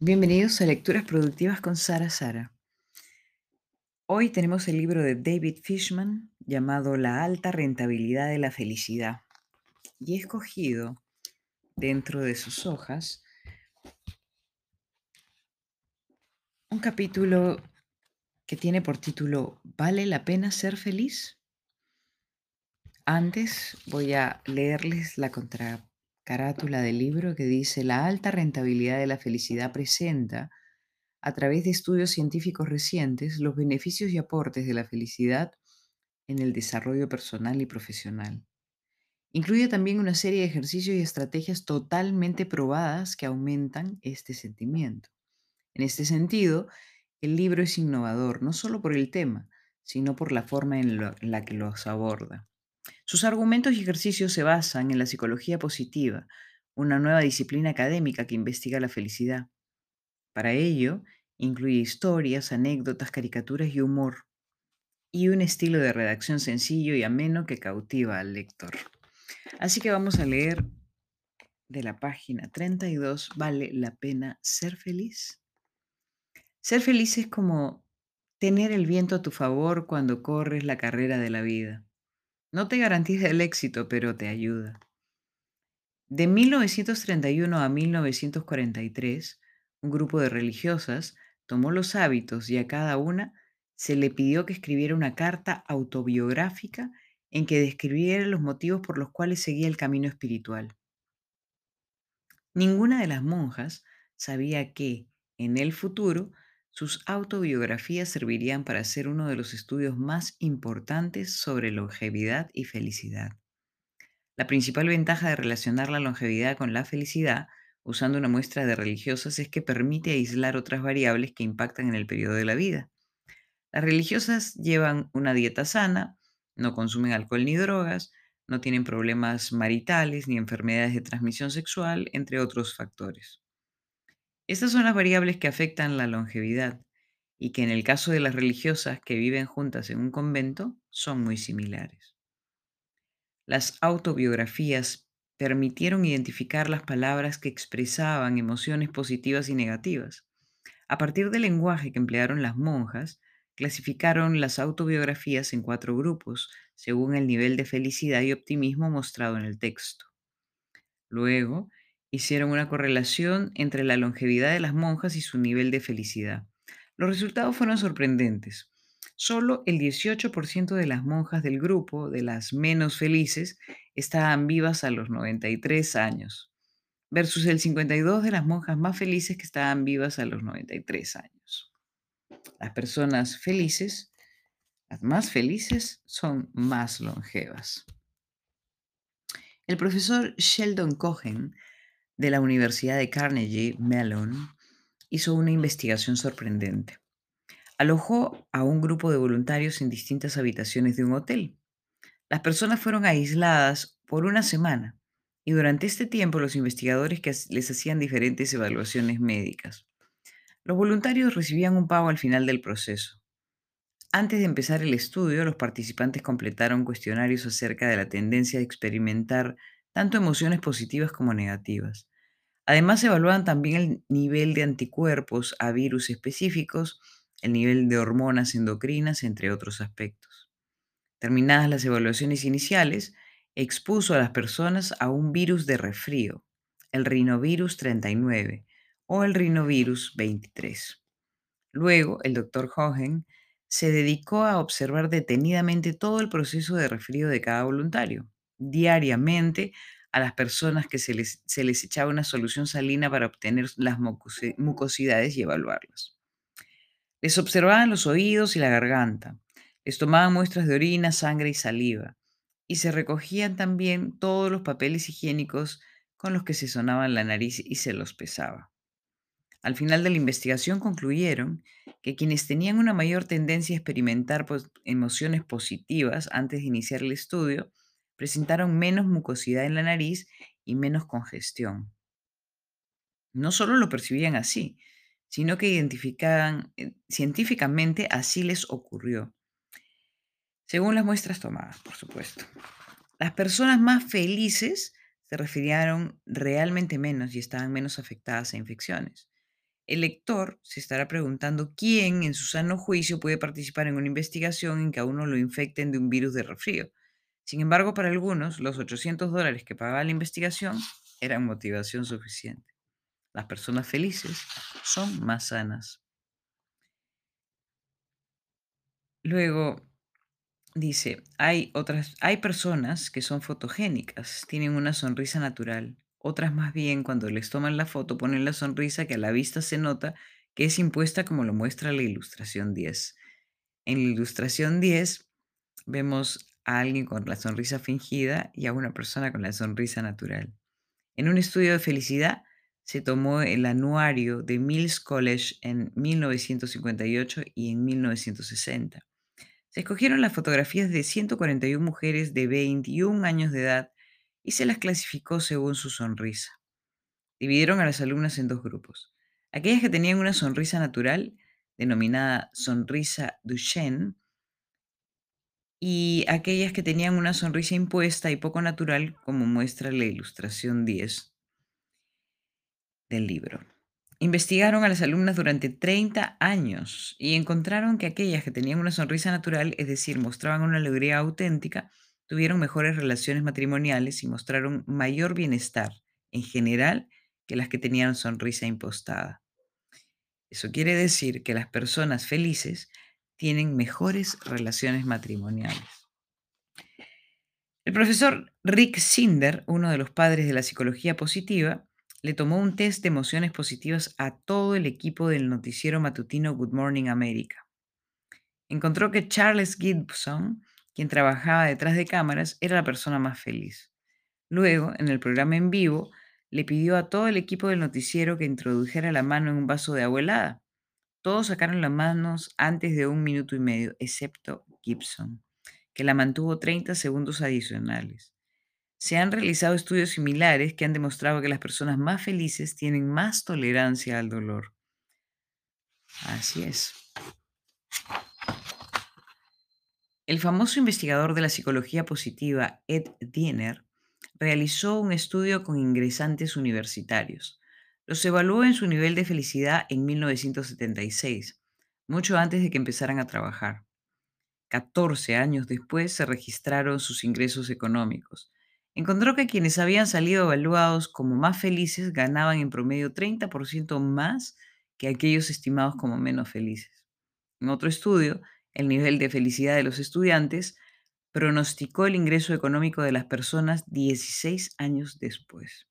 Bienvenidos a Lecturas Productivas con Sara Sara. Hoy tenemos el libro de David Fishman llamado La alta rentabilidad de la felicidad. Y he escogido dentro de sus hojas un capítulo que tiene por título ¿Vale la pena ser feliz? Antes voy a leerles la contracarátula del libro que dice La alta rentabilidad de la felicidad presenta a través de estudios científicos recientes los beneficios y aportes de la felicidad en el desarrollo personal y profesional. Incluye también una serie de ejercicios y estrategias totalmente probadas que aumentan este sentimiento. En este sentido, el libro es innovador no solo por el tema, sino por la forma en, la que los aborda. Sus argumentos y ejercicios se basan en la psicología positiva, una nueva disciplina académica que investiga la felicidad. Para ello, incluye historias, anécdotas, caricaturas y humor, y un estilo de redacción sencillo y ameno que cautiva al lector. Así que vamos a leer de la página 32, ¿vale la pena ser feliz? Ser feliz es como tener el viento a tu favor cuando corres la carrera de la vida. No te garantiza el éxito, pero te ayuda. De 1931 a 1943, un grupo de religiosas tomó los hábitos y a cada una se le pidió que escribiera una carta autobiográfica en que describiera los motivos por los cuales seguía el camino espiritual. Ninguna de las monjas sabía que, en el futuro, sus autobiografías servirían para hacer uno de los estudios más importantes sobre longevidad y felicidad. La principal ventaja de relacionar la longevidad con la felicidad usando una muestra de religiosas es que permite aislar otras variables que impactan en el periodo de la vida. Las religiosas llevan una dieta sana, no consumen alcohol ni drogas, no tienen problemas maritales ni enfermedades de transmisión sexual, entre otros factores. Estas son las variables que afectan la longevidad y que en el caso de las religiosas que viven juntas en un convento son muy similares. Las autobiografías permitieron identificar las palabras que expresaban emociones positivas y negativas. A partir del lenguaje que emplearon las monjas, clasificaron las autobiografías en cuatro grupos, según el nivel de felicidad y optimismo mostrado en el texto. Luego, hicieron una correlación entre la longevidad de las monjas y su nivel de felicidad. Los resultados fueron sorprendentes. Solo el 18% de las monjas del grupo, de las menos felices, estaban vivas a los 93 años, versus el 52% de las monjas más felices que estaban vivas a los 93 años. Las personas felices, las más felices, son más longevas. El profesor Sheldon Cohen de la Universidad de Carnegie Mellon hizo una investigación sorprendente. Alojó a un grupo de voluntarios en distintas habitaciones de un hotel. Las personas fueron aisladas por una semana y durante este tiempo los investigadores les hacían diferentes evaluaciones médicas. Los voluntarios recibían un pago al final del proceso. Antes de empezar el estudio, los participantes completaron cuestionarios acerca de la tendencia a experimentar tanto emociones positivas como negativas. Además, evaluaban también el nivel de anticuerpos a virus específicos, el nivel de hormonas endocrinas, entre otros aspectos. Terminadas las evaluaciones iniciales, expuso a las personas a un virus de resfrío, el rinovirus 39, o el rinovirus 23. Luego, el doctor Hohen se dedicó a observar detenidamente todo el proceso de resfrío de cada voluntario. Diariamente, a las personas que se les, se les echaba una solución salina para obtener las mucosidades y evaluarlas. Les observaban los oídos y la garganta, les tomaban muestras de orina, sangre y saliva, y se recogían también todos los papeles higiénicos con los que se sonaban la nariz y se los pesaba. Al final de la investigación concluyeron que quienes tenían una mayor tendencia a experimentar emociones positivas antes de iniciar el estudio presentaron menos mucosidad en la nariz y menos congestión. No solo lo percibían así, sino que identificaban eh, científicamente así les ocurrió. Según las muestras tomadas, por supuesto. Las personas más felices se resfriaron realmente menos y estaban menos afectadas a infecciones El lector se estará preguntando quién en su sano juicio puede participar en una investigación en que a uno lo infecten de un virus de resfrío. Sin embargo, para algunos, los 800 dólares que pagaba la investigación eran motivación suficiente. Las personas felices son más sanas. Luego dice, hay otras, hay personas que son fotogénicas, tienen una sonrisa natural. Otras más bien, cuando les toman la foto, ponen la sonrisa que a la vista se nota que es impuesta como lo muestra la ilustración 10. En la ilustración 10 vemos a alguien con la sonrisa fingida y a una persona con la sonrisa natural. En un estudio de felicidad se tomó el anuario de Mills College en 1958 y en 1960. Se escogieron las fotografías de 141 mujeres de 21 años de edad y se las clasificó según su sonrisa. Dividieron a las alumnas en dos grupos. Aquellas que tenían una sonrisa natural, denominada sonrisa Duchenne, y aquellas que tenían una sonrisa impuesta y poco natural, como muestra la ilustración 10 del libro. Investigaron a las alumnas durante 30 años y encontraron que aquellas que tenían una sonrisa natural, es decir, mostraban una alegría auténtica, tuvieron mejores relaciones matrimoniales y mostraron mayor bienestar en general que las que tenían sonrisa impostada. Eso quiere decir que las personas felices tienen mejores relaciones matrimoniales. El profesor Rick Sinder, uno de los padres de la psicología positiva, le tomó un test de emociones positivas a todo el equipo del noticiero matutino Good Morning America. Encontró que Charles Gibson, quien trabajaba detrás de cámaras, era la persona más feliz. Luego, en el programa en vivo, le pidió a todo el equipo del noticiero que introdujera la mano en un vaso de agua helada. Todos sacaron las manos antes de un minuto y medio, excepto Gibson, que la mantuvo 30 segundos adicionales. Se han realizado estudios similares que han demostrado que las personas más felices tienen más tolerancia al dolor. Así es. El famoso investigador de la psicología positiva Ed Diener realizó un estudio con ingresantes universitarios. Los evaluó en su nivel de felicidad en 1976, mucho antes de que empezaran a trabajar. 14 años después se registraron sus ingresos económicos encontró que quienes habían salido evaluados como más felices ganaban en promedio 30% más que aquellos estimados como menos felices. En otro estudio, el nivel de felicidad de los estudiantes pronosticó el ingreso económico de las personas 16 años después.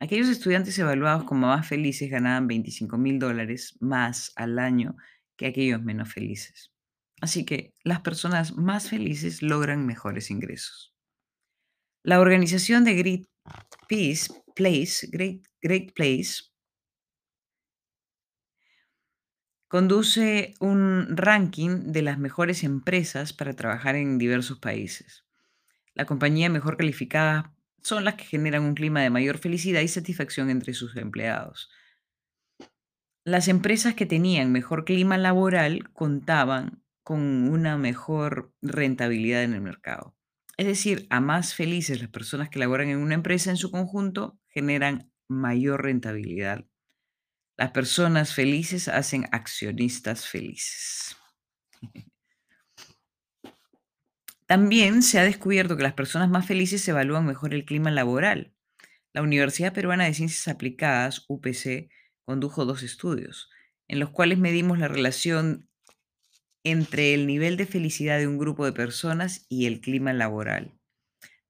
Aquellos estudiantes evaluados como más felices ganaban 25 mil dólares más al año que aquellos menos felices. Así que las personas más felices logran mejores ingresos. La organización de Great Peace, Place, Great, Great Place conduce un ranking de las mejores empresas para trabajar en diversos países. La compañía mejor calificada son las que generan un clima de mayor felicidad y satisfacción entre sus empleados. Las empresas que tenían mejor clima laboral contaban con una mejor rentabilidad en el mercado. Es decir, a más felices las personas que laboran en una empresa en su conjunto generan mayor rentabilidad. Las personas felices hacen accionistas felices. También se ha descubierto que las personas más felices evalúan mejor el clima laboral. La Universidad Peruana de Ciencias Aplicadas, UPC, condujo dos estudios, en los cuales medimos la relación entre el nivel de felicidad de un grupo de personas y el clima laboral.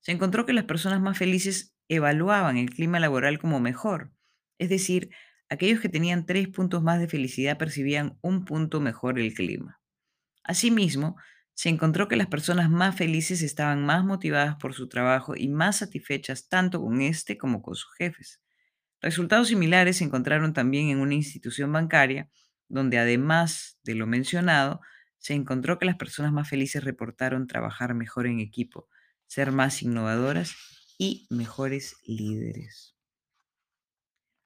Se encontró que las personas más felices evaluaban el clima laboral como mejor, es decir, aquellos que tenían tres puntos más de felicidad percibían un punto mejor el clima. Asimismo, se encontró que las personas más felices estaban más motivadas por su trabajo y más satisfechas tanto con este como con sus jefes. Resultados similares se encontraron también en una institución bancaria, donde además de lo mencionado, se encontró que las personas más felices reportaron trabajar mejor en equipo, ser más innovadoras y mejores líderes.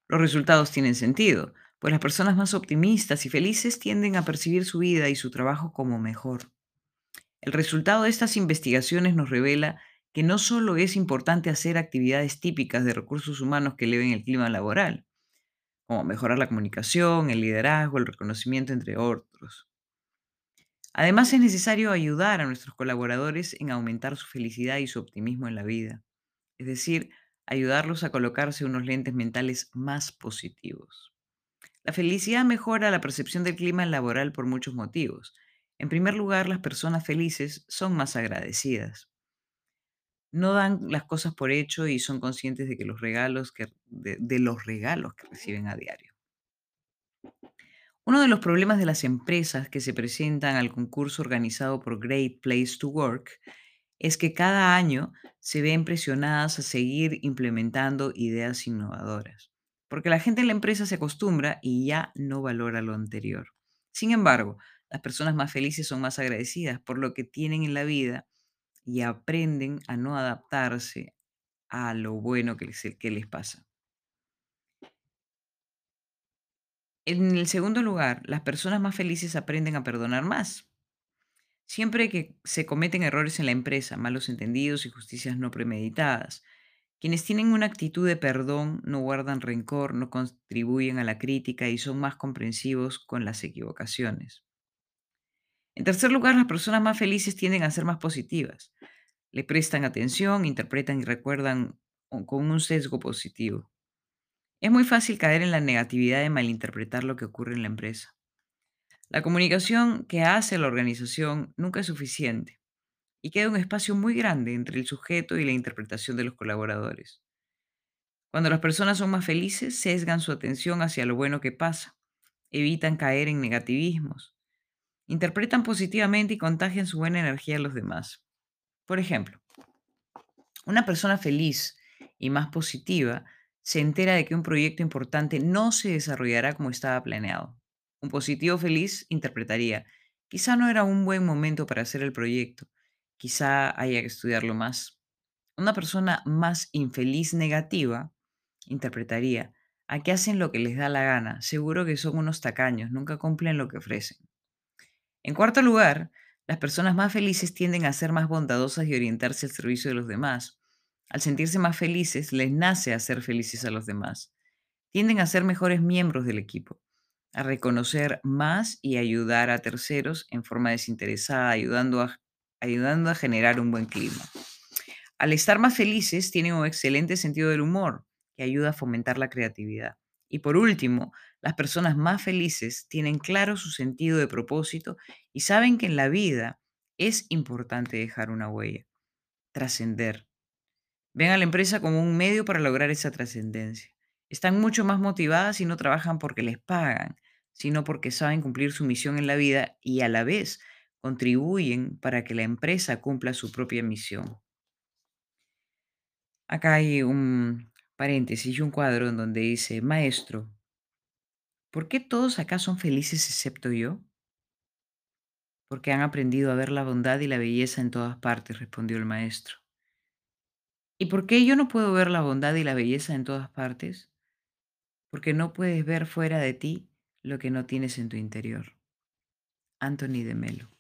Los resultados tienen sentido, pues las personas más optimistas y felices tienden a percibir su vida y su trabajo como mejor. El resultado de estas investigaciones nos revela que no solo es importante hacer actividades típicas de recursos humanos que eleven el clima laboral, como mejorar la comunicación, el liderazgo, el reconocimiento, entre otros. Además, es necesario ayudar a nuestros colaboradores en aumentar su felicidad y su optimismo en la vida, es decir, ayudarlos a colocarse unos lentes mentales más positivos. La felicidad mejora la percepción del clima laboral por muchos motivos. En primer lugar, las personas felices son más agradecidas. No dan las cosas por hecho y son conscientes de que los regalos que, de, los regalos que reciben a diario. Uno de los problemas de las empresas que se presentan al concurso organizado por Great Place to Work es que cada año se ven presionadas a seguir implementando ideas innovadoras, porque la gente en la empresa se acostumbra y ya no valora lo anterior. Sin embargo, las personas más felices son más agradecidas por lo que tienen en la vida y aprenden a no adaptarse a lo bueno que les, pasa. En el segundo lugar, las personas más felices aprenden a perdonar más. Siempre que se cometen errores en la empresa, malos entendidos y justicias no premeditadas, quienes tienen una actitud de perdón no guardan rencor, no contribuyen a la crítica y son más comprensivos con las equivocaciones. En tercer lugar, las personas más felices tienden a ser más positivas. Le prestan atención, interpretan y recuerdan con un sesgo positivo. Es muy fácil caer en la negatividad de malinterpretar lo que ocurre en la empresa. La comunicación que hace la organización nunca es suficiente y queda un espacio muy grande entre el sujeto y la interpretación de los colaboradores. Cuando las personas son más felices, sesgan su atención hacia lo bueno que pasa, evitan caer en negativismos, interpretan positivamente y contagian su buena energía a los demás. Por ejemplo, una persona feliz y más positiva se entera de que un proyecto importante no se desarrollará como estaba planeado. Un positivo feliz interpretaría, quizá no era un buen momento para hacer el proyecto, quizá haya que estudiarlo más. Una persona más infeliz negativa interpretaría, aquí hacen lo que les da la gana, seguro que son unos tacaños, nunca cumplen lo que ofrecen. En cuarto lugar, las personas más felices tienden a ser más bondadosas y orientarse al servicio de los demás. Al sentirse más felices, les nace hacer felices a los demás. Tienden a ser mejores miembros del equipo, a reconocer más y ayudar a terceros en forma desinteresada, ayudando a, ayudando a generar un buen clima. Al estar más felices, tienen un excelente sentido del humor que ayuda a fomentar la creatividad. Y por último, las personas más felices tienen claro su sentido de propósito y saben que en la vida es importante dejar una huella, trascender, Ven a la empresa como un medio para lograr esa trascendencia. Están mucho más motivadas y no trabajan porque les pagan, sino porque saben cumplir su misión en la vida y a la vez contribuyen para que la empresa cumpla su propia misión. Acá hay un paréntesis y un cuadro en donde dice, maestro, ¿por qué todos acá son felices excepto yo? Porque han aprendido a ver la bondad y la belleza en todas partes, respondió el maestro. ¿Y por qué yo no puedo ver la bondad y la belleza en todas partes? Porque no puedes ver fuera de ti lo que no tienes en tu interior. Anthony de Melo.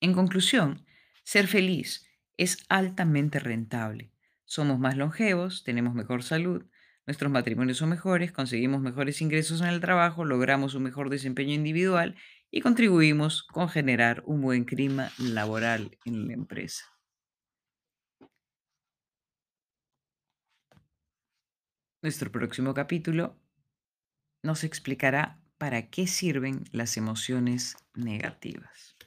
En conclusión, ser feliz es altamente rentable. Somos más longevos, tenemos mejor salud, nuestros matrimonios son mejores, conseguimos mejores ingresos en el trabajo, logramos un mejor desempeño individual y contribuimos con generar un buen clima laboral en la empresa. Nuestro próximo capítulo nos explicará para qué sirven las emociones negativas.